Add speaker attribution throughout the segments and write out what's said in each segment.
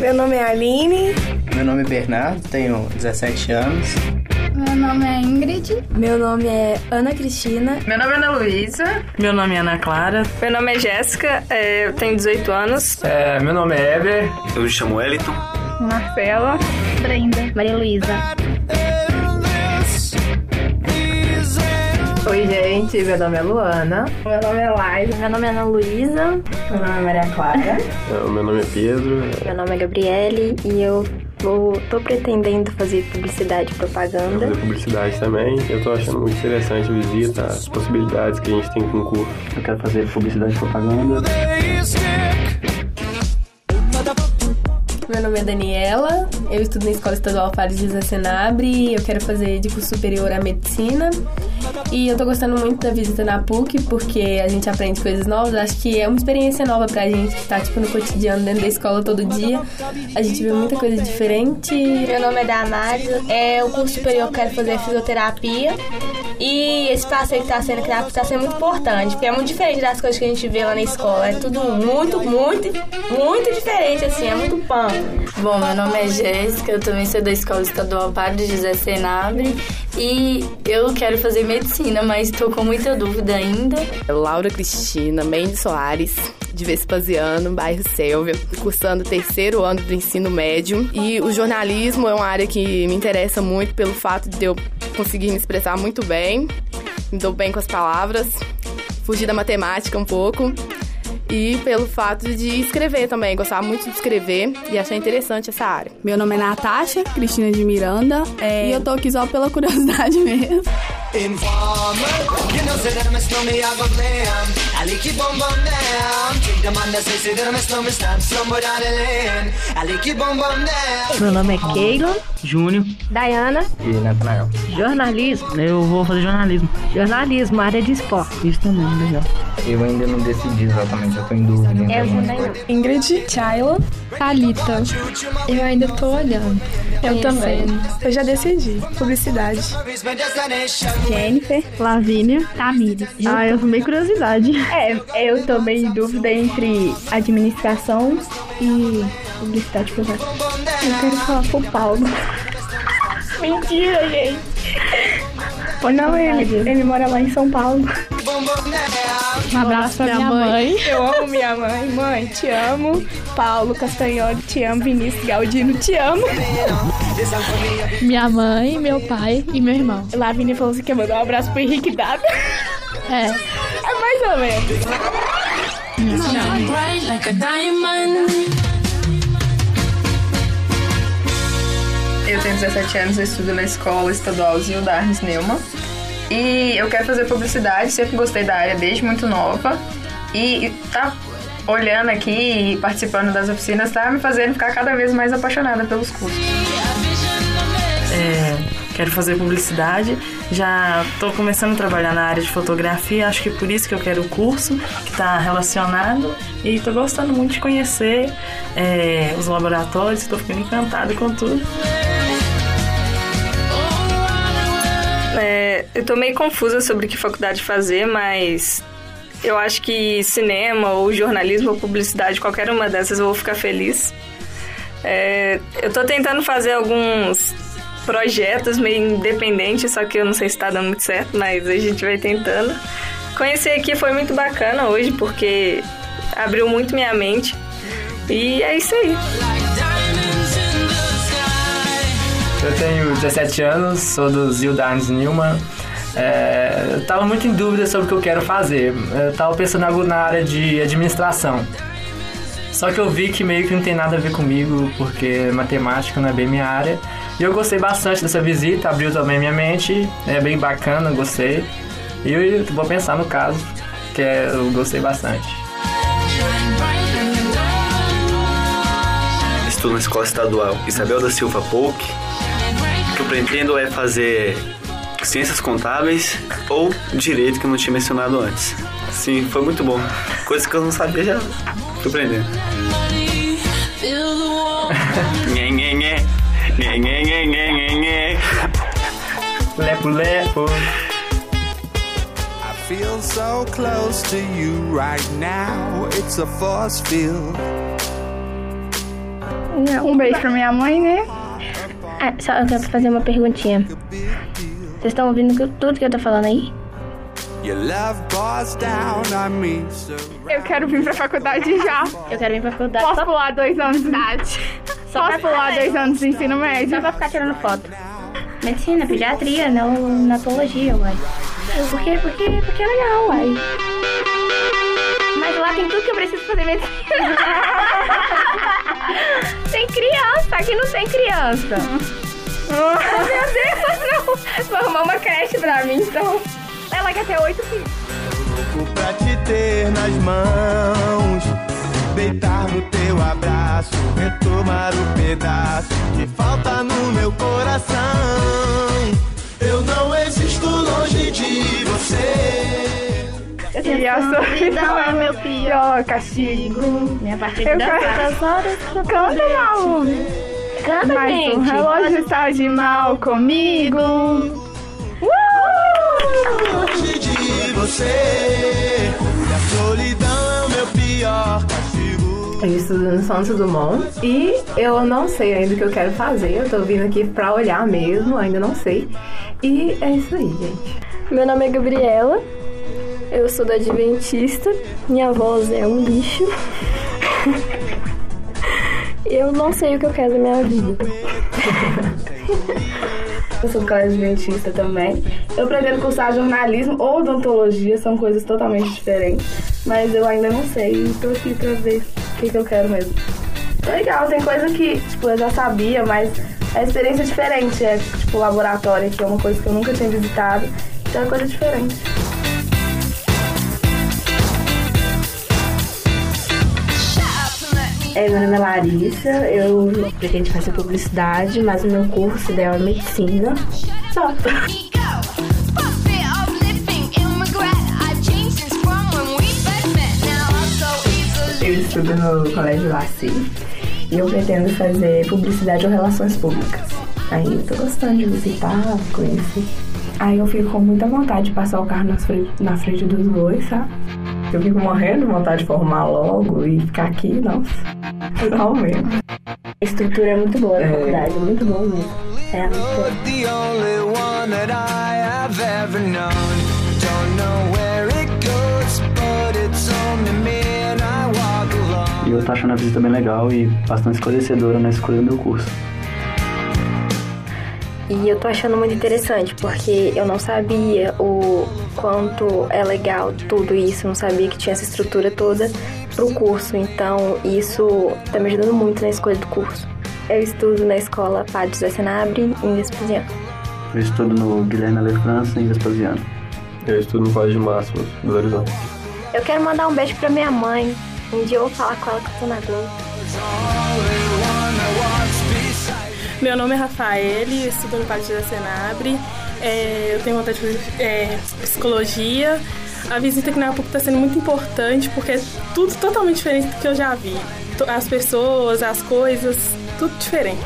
Speaker 1: Meu nome é Aline.
Speaker 2: Meu nome é Bernardo, tenho 17 anos.
Speaker 3: Meu nome é Ingrid.
Speaker 4: Meu nome é Ana Cristina.
Speaker 5: Meu nome é Ana Luísa.
Speaker 6: Meu nome é Ana Clara.
Speaker 7: Meu nome é Jéssica, é, eu tenho 18 anos.
Speaker 8: É, meu nome é Eber.
Speaker 9: Eu me chamo Wellington.
Speaker 10: Marcela.
Speaker 11: Brenda. Maria Luísa.
Speaker 12: Oi, gente. Meu nome é Luana.
Speaker 13: Meu nome é Laila.
Speaker 14: Meu nome é Ana Luísa.
Speaker 15: Meu nome é Maria Clara.
Speaker 16: meu nome é Pedro.
Speaker 17: Meu nome é Gabriele e eu vou, tô pretendendo fazer publicidade e propaganda.
Speaker 16: fazer publicidade também. Eu tô achando muito interessante a visita, as possibilidades que a gente tem com o curso.
Speaker 2: Eu quero fazer publicidade e propaganda.
Speaker 4: Meu nome é Daniela, eu estudo na Escola Estadual Fares de Senabre, eu quero fazer de curso superior a medicina. E eu tô gostando muito da visita na PUC, porque a gente aprende coisas novas. Acho que é uma experiência nova pra gente que tá, tipo, no cotidiano, dentro da escola todo dia. A gente vê muita coisa diferente.
Speaker 18: Meu nome é Damares, é o curso superior que eu quero fazer fisioterapia. E esse passeio que tá sendo criado está sendo muito importante, porque é muito diferente das coisas que a gente vê lá na escola. É tudo muito, muito, muito diferente, assim, é muito pão.
Speaker 14: Bom, meu nome é Jéssica, eu também sou da Escola Estadual Padre José Senabre e eu quero fazer medicina, mas estou com muita dúvida ainda.
Speaker 19: Laura Cristina Mendes Soares, de Vespasiano, bairro Sélvia, cursando o terceiro ano do ensino médio. E o jornalismo é uma área que me interessa muito pelo fato de eu conseguir me expressar muito bem, me dou bem com as palavras, fugir da matemática um pouco e pelo fato de escrever também. Gostava muito de escrever e achei interessante essa área.
Speaker 20: Meu nome é Natasha, Cristina de Miranda, é... e eu tô aqui só pela curiosidade mesmo. Informer, you know I go glam. I like you bum bum down. Take the man that say say that me snow me stamp somewhere down the lane. I bum bum down.
Speaker 15: Meu nome é Keila.
Speaker 6: Júnior.
Speaker 11: Diana.
Speaker 2: E Natanael.
Speaker 15: Jornalismo.
Speaker 6: Eu vou fazer jornalismo.
Speaker 15: Jornalismo, área de esporte.
Speaker 6: Isso também, legal.
Speaker 2: Eu ainda não decidi exatamente, eu tô em dúvida.
Speaker 11: Eu também.
Speaker 1: Ingrid, Chayla,
Speaker 3: Thalita. Eu ainda tô olhando.
Speaker 1: Eu também. Eu já decidi. Publicidade.
Speaker 3: Jennifer, Lavínia, Tamires.
Speaker 15: Ah, eu tomei curiosidade.
Speaker 3: É, eu tô meio em dúvida entre administração e publicidade privada. Eu quero falar com o Paulo.
Speaker 1: Mentira, gente. Não, ele, ele mora lá em São Paulo.
Speaker 3: Um abraço pra minha, minha mãe. mãe.
Speaker 1: Eu amo minha mãe. Mãe, te amo. Paulo Castanholi, te amo. Vinícius Galdino, te amo.
Speaker 3: Minha mãe, meu pai e meu irmão.
Speaker 1: Lavínia falou assim que mandar um abraço pro Henrique Dada.
Speaker 3: É.
Speaker 1: Ou menos.
Speaker 5: Eu tenho 17 anos, eu estudo na escola estadual Zilda Arnes Neumann. E eu quero fazer publicidade, sempre gostei da área desde muito nova. E tá olhando aqui e participando das oficinas tá me fazendo ficar cada vez mais apaixonada pelos cursos.
Speaker 6: É, quero fazer publicidade, já estou começando a trabalhar na área de fotografia, acho que por isso que eu quero o curso, que está relacionado, e estou gostando muito de conhecer é, os laboratórios, estou ficando encantada com tudo.
Speaker 7: É, eu tô meio confusa sobre que faculdade fazer, mas eu acho que cinema ou jornalismo ou publicidade, qualquer uma dessas eu vou ficar feliz. É, eu tô tentando fazer alguns projetos meio independentes, só que eu não sei se tá dando muito certo, mas a gente vai tentando. Conhecer aqui foi muito bacana hoje, porque abriu muito minha mente. E é isso aí.
Speaker 8: Eu tenho 17 anos, sou do Zildarnes Newman. É, eu estava muito em dúvida sobre o que eu quero fazer. Eu estava pensando algo na área de administração. Só que eu vi que meio que não tem nada a ver comigo, porque matemática não é bem minha área. E eu gostei bastante dessa visita, abriu também minha mente, é bem bacana, gostei. E eu vou pensar no caso, que é, eu gostei bastante.
Speaker 9: Estou na escola estadual Isabel da Silva Polk. O que eu pretendo é fazer ciências contábeis ou direito que eu não tinha mencionado antes. Sim, foi muito bom. Coisas que eu não sabia já tô aprendendo.
Speaker 8: Lepo, lepo.
Speaker 4: I feel so close to you right now. It's a force field.
Speaker 20: Um beijo pra minha mãe, né?
Speaker 17: Ah, só eu quero fazer uma perguntinha. Vocês estão ouvindo tudo que eu tô falando aí?
Speaker 21: Your love pours down on me so
Speaker 20: Eu quero vir pra faculdade já.
Speaker 17: Eu quero vir pra faculdade.
Speaker 20: Posso pular dois anos de idade?
Speaker 17: Só
Speaker 20: Posso pular dois anos de ensino médio?
Speaker 17: Só pra ficar tirando foto. Medicina, pediatria, neonatologia, uai. Porque, porque, porque é legal, uai. Mas lá tem tudo que eu preciso fazer medicina. tem criança, aqui não tem criança.
Speaker 20: Oh, meu Deus, não. Vou arrumar uma creche pra mim, então. Ela quer ter oito filhos.
Speaker 21: louco pra te ter nas mãos. Deitar no teu abraço, retomar o pedaço que falta no meu coração. Eu não existo longe de você.
Speaker 20: E a solidão é meu pior castigo.
Speaker 17: Minha
Speaker 20: quero-
Speaker 17: outras horas
Speaker 20: Canta, Malu.
Speaker 17: te- Canta,
Speaker 20: Mas
Speaker 17: gente.
Speaker 20: o relógio está de mal comigo.
Speaker 21: Longe de você. E a solidão é o meu pior castigo.
Speaker 22: Eu estudo no Santos Dumont e eu não sei ainda o que eu quero fazer. Eu tô vindo aqui pra olhar mesmo, ainda não sei. E é isso aí, gente.
Speaker 23: Meu nome é Gabriela, eu sou da Adventista, minha voz é um lixo. eu não sei o que eu quero da minha vida.
Speaker 24: Eu sou do colégio adventista também. Eu pretendo cursar jornalismo ou odontologia, são coisas totalmente diferentes. Mas eu ainda não sei e tô aqui pra ver que, que eu quero mesmo. Legal, tem coisa que tipo, eu já sabia, mas a experiência é diferente. É tipo laboratório, que é uma coisa que eu nunca tinha visitado. Então é coisa diferente.
Speaker 3: É, meu nome é Larissa, eu pretendo fazer publicidade, mas o meu curso ideal é medicina. Só.
Speaker 22: Estudo no Colégio Laci e eu pretendo fazer publicidade ou relações públicas. Aí eu tô gostando de visitar, conhecer. Aí eu fico com muita vontade de passar o carro na frente, na frente dos dois, sabe? Eu fico morrendo de vontade de formar logo e ficar aqui, nossa. Não mesmo.
Speaker 3: A estrutura é muito boa na faculdade, é muito bom mesmo. É muito boa.
Speaker 25: Eu tô achando a visita bem legal e bastante esclarecedora na escolha do meu curso.
Speaker 17: E eu tô achando muito interessante, porque eu não sabia o quanto é legal tudo isso, não sabia que tinha essa estrutura toda pro curso, então isso tá me ajudando muito na escolha do curso. Eu estudo na escola Padre José Senabre, em Vespasiano.
Speaker 25: Eu estudo no Guilherme Ale França, em Vespasiano.
Speaker 16: Eu estudo no Colégio Máximo, Belo Horizonte.
Speaker 17: Eu quero mandar um beijo pra minha mãe. Um dia eu vou falar com ela que eu tô na Globo.
Speaker 1: Meu nome é Rafael, estudo no Partido da Senabre. É, eu tenho vontade de fazer é, psicologia. A visita aqui na PUC está sendo muito importante porque é tudo totalmente diferente do que eu já vi. As pessoas, as coisas, tudo diferente.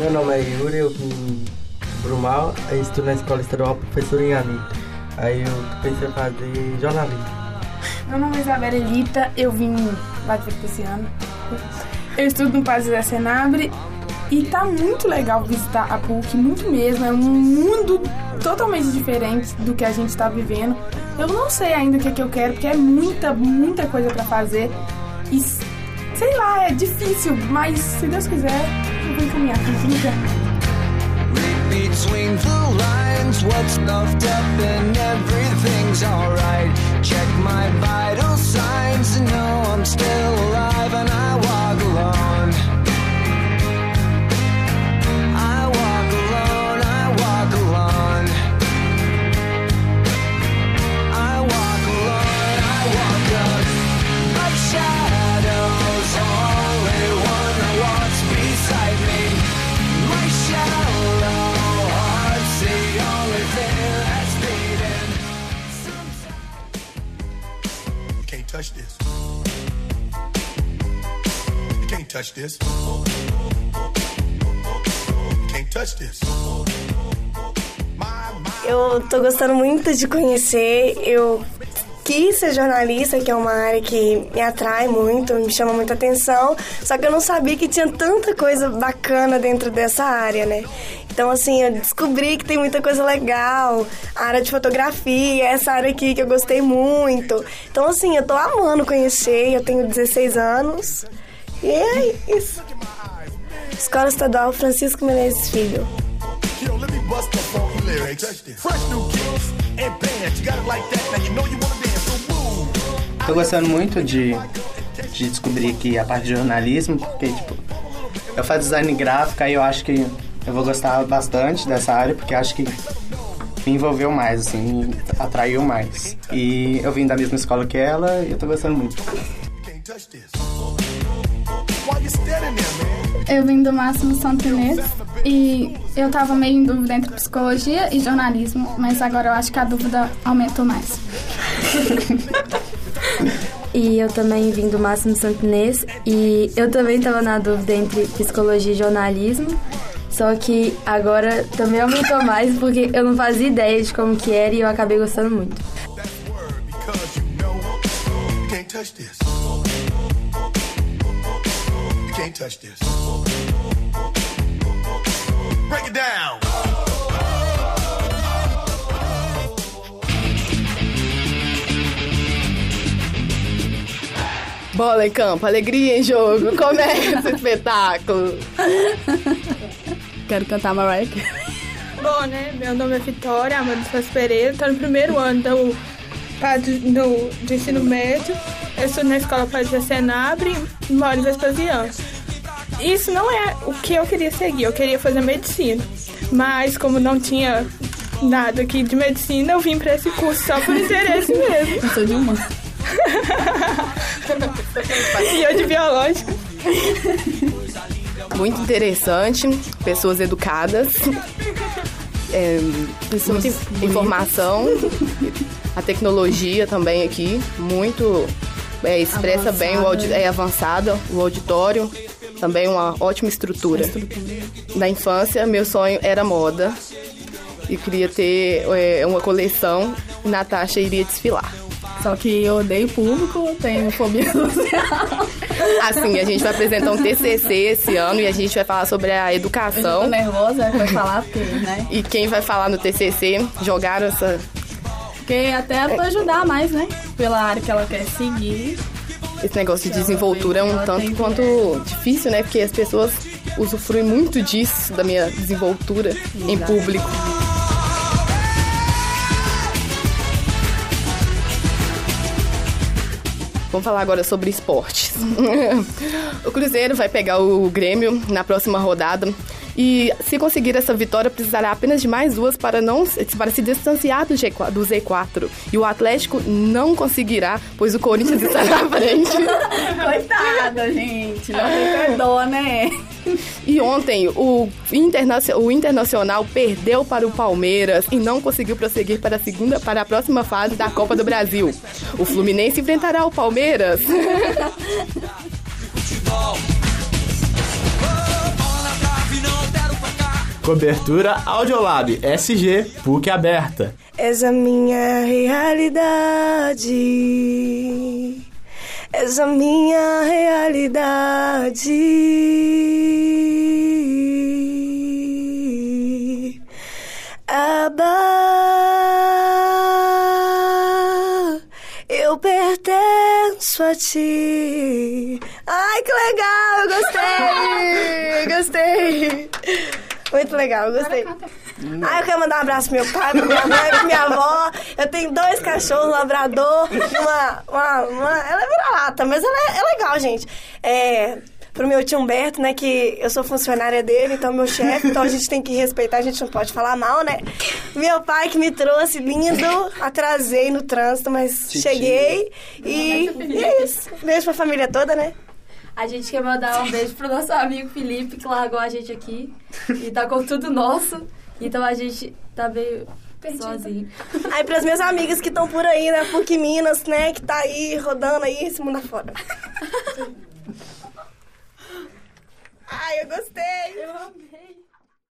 Speaker 26: Meu nome é Yuri, eu vim Brumal, eu estudo na Escola Estadual Professor Inhami. Aí eu pensei em fazer jornalismo.
Speaker 24: Meu nome é Isabela Elita, eu vim lá de Vespasiano. Eu estudo no Padre da Senabre e tá muito legal visitar a PUC, muito mesmo. É um mundo totalmente diferente do que a gente tá vivendo. Eu não sei ainda o que, é que eu quero, porque é muita, muita coisa pra fazer. E sei lá, é difícil, mas se Deus quiser, eu vou encaminhar pra vida.
Speaker 21: Between the lines, what's up and everything's alright. Check my vital signs. To know I'm still alive and I walk
Speaker 27: can't touch this. Can't touch this.
Speaker 28: Eu tô gostando muito de conhecer. Eu
Speaker 29: quis ser jornalista, que é uma área que me atrai muito, me chama muita atenção, só que eu não sabia que tinha tanta coisa bacana dentro dessa área, né? Então, assim, eu descobri que tem muita coisa legal, a área de fotografia, essa área aqui que eu gostei muito. Então, assim, eu tô amando conhecer, eu tenho 16 anos, e é isso. Escola Estadual Francisco Menezes Filho.
Speaker 2: Tô gostando muito de, de descobrir aqui a parte de jornalismo, porque, tipo, eu faço design gráfico, aí eu acho que eu vou gostar bastante dessa área, porque acho que me envolveu mais, assim, me atraiu mais. E eu vim da mesma escola que ela e eu tô gostando muito.
Speaker 30: Eu vim do Máximo Santo Inês e eu tava meio em dúvida entre psicologia e jornalismo, mas agora eu acho que a dúvida aumentou mais.
Speaker 17: E eu também vim do Máximo Santinês e eu também estava na dúvida entre psicologia e jornalismo. Só que agora também aumentou mais porque eu não fazia ideia de como que era e eu acabei gostando muito.
Speaker 27: Can't touch this. Break it down.
Speaker 19: Bola em campo, alegria em jogo, começa o espetáculo.
Speaker 20: Quero cantar Mariah.
Speaker 1: Bom, né? Meu nome é Vitória Amanda Faz Pereira, tô no primeiro ano do, padre- do, do ensino médio. Eu estudo na escola Padre Senabre, moro em Vespasiano. Isso não é o que eu queria seguir, eu queria fazer medicina. Mas como não tinha nada aqui de medicina, eu vim pra esse curso só por interesse mesmo.
Speaker 20: Eu sou de uma.
Speaker 1: e eu de biológica.
Speaker 19: Muito interessante, pessoas educadas, é, muita in- informação, a tecnologia também aqui, muito é, expressa bem o é avançada, o auditório, também uma ótima estrutura. Na infância, meu sonho era moda e queria ter é, uma coleção e Natasha iria desfilar.
Speaker 20: Só que eu odeio público, tenho fobia social.
Speaker 19: Assim, a gente vai apresentar um TCC esse ano e a gente vai falar sobre a
Speaker 20: Eu
Speaker 19: educação.
Speaker 20: tô nervosa pra falar, porque, né?
Speaker 19: E quem vai falar no TCC jogaram essa
Speaker 20: Porque até pra ajudar mais, né? Pela área que ela quer seguir.
Speaker 19: Esse negócio de desenvoltura é um tanto quanto difícil, né? Porque as pessoas usufruem muito disso, da minha desenvoltura em público. Vamos falar agora sobre esportes. o Cruzeiro vai pegar o Grêmio na próxima rodada. E se conseguir essa vitória, precisará apenas de mais duas para, não, para se distanciar do, G4, do Z4. E o Atlético não conseguirá, pois o Corinthians está na frente.
Speaker 20: Coitada, gente. Não tem perdão, né?
Speaker 19: E ontem o, Internacio- o Internacional perdeu para o Palmeiras e não conseguiu prosseguir para a segunda para a próxima fase da Copa do Brasil. O Fluminense enfrentará o Palmeiras.
Speaker 31: Cobertura Audiolab SG PUC aberta.
Speaker 29: És a minha realidade. És a minha realidade. Aba, eu pertenço a ti. Ai, que legal, eu gostei, gostei. Muito legal, gostei. Ah, eu quero mandar um abraço pro meu pai, pra minha mãe, pra minha avó. Eu tenho dois cachorros, um labrador uma, uma, uma... Ela é vira-lata, mas ela é, é legal, gente. É, pro meu tio Humberto, né, que eu sou funcionária dele, então meu chefe, então a gente tem que respeitar, a gente não pode falar mal, né? Meu pai que me trouxe lindo, atrasei no trânsito, mas cheguei e, e é isso. Beijo pra família toda, né?
Speaker 17: A gente quer mandar um beijo pro nosso amigo Felipe, que largou a gente aqui e tá com tudo nosso. Então a gente tá meio sozinho.
Speaker 29: Aí pras minhas amigas que estão por aí, né? PUC Minas, né? Que tá aí rodando aí esse mundo afora. Ai, eu gostei. Eu amei.